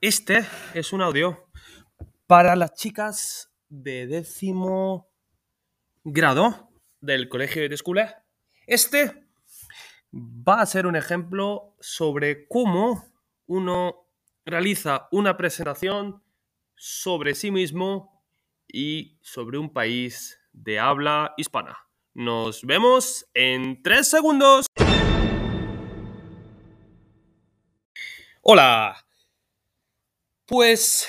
Este es un audio para las chicas de décimo grado del colegio de escuela. Este va a ser un ejemplo sobre cómo uno realiza una presentación sobre sí mismo y sobre un país de habla hispana. Nos vemos en tres segundos. Hola. Pues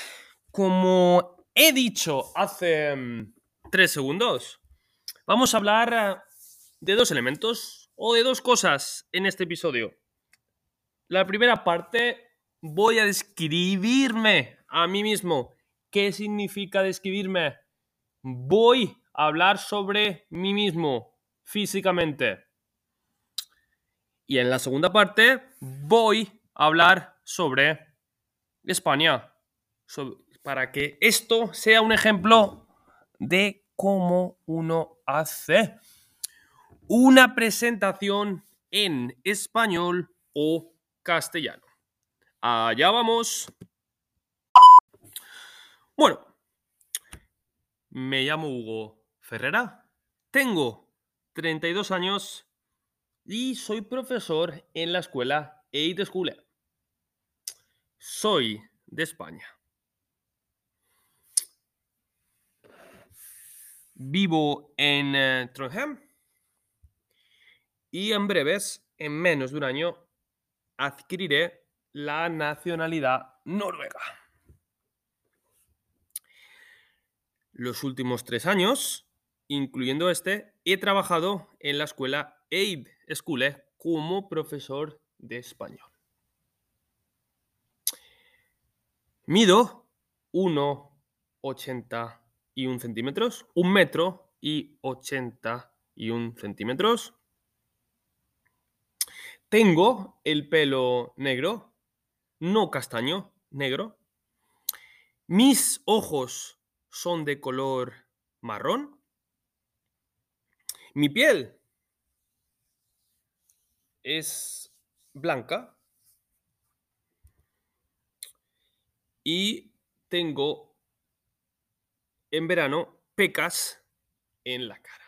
como he dicho hace mm, tres segundos, vamos a hablar eh, de dos elementos o de dos cosas en este episodio. La primera parte voy a describirme a mí mismo. ¿Qué significa describirme? Voy a hablar sobre mí mismo físicamente. Y en la segunda parte voy a hablar sobre España. para que esto sea un ejemplo de cómo uno hace una presentación en español o castellano. Allá vamos. Bueno, me llamo Hugo Ferrera, tengo 32 años y soy profesor en la escuela Eid School. Soy de España. Vivo en eh, Trondheim y en breves, en menos de un año, adquiriré la nacionalidad noruega. Los últimos tres años, incluyendo este, he trabajado en la escuela Eid School como profesor de español. Mido 1,81 centímetros, un metro y 81 centímetros. Tengo el pelo negro, no castaño, negro. Mis ojos son de color marrón. Mi piel es blanca. Y tengo en verano pecas en la cara.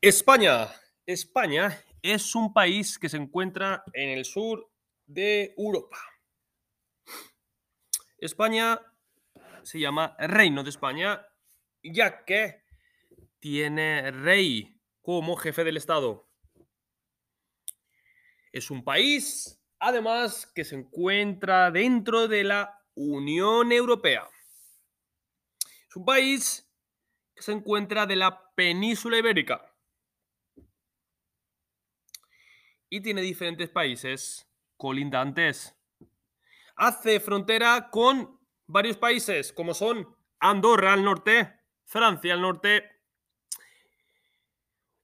España. España es un país que se encuentra en el sur de Europa. España se llama Reino de España ya que tiene rey como jefe del Estado. Es un país, además, que se encuentra dentro de la Unión Europea. Es un país que se encuentra de la península ibérica. Y tiene diferentes países colindantes. Hace frontera con varios países, como son Andorra al norte, Francia al norte,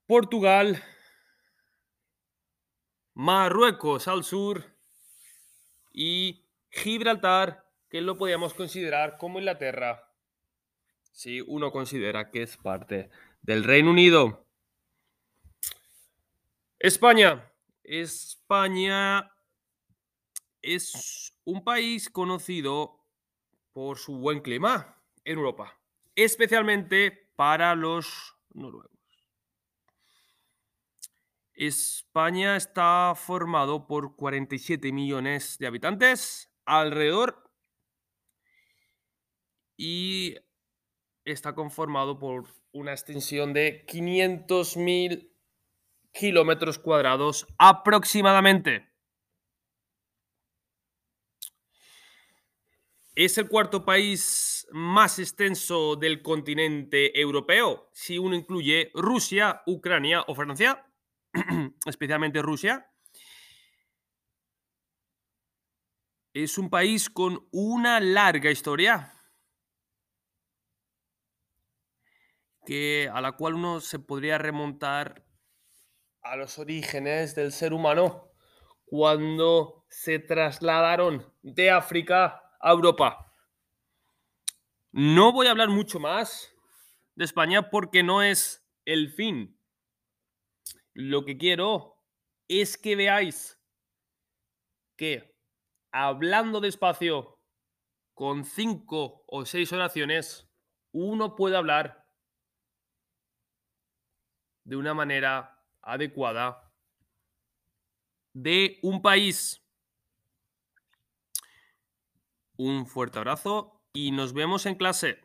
Portugal, Marruecos al sur y Gibraltar, que lo podríamos considerar como Inglaterra, si uno considera que es parte del Reino Unido. España. España es un país conocido por su buen clima en Europa, especialmente para los noruegos. España está formado por 47 millones de habitantes alrededor y está conformado por una extensión de 500.000 kilómetros cuadrados aproximadamente. Es el cuarto país más extenso del continente europeo, si uno incluye Rusia, Ucrania o Francia. especialmente Rusia, es un país con una larga historia que, a la cual uno se podría remontar a los orígenes del ser humano cuando se trasladaron de África a Europa. No voy a hablar mucho más de España porque no es el fin lo que quiero es que veáis que hablando despacio con cinco o seis oraciones, uno puede hablar de una manera adecuada de un país. Un fuerte abrazo y nos vemos en clase.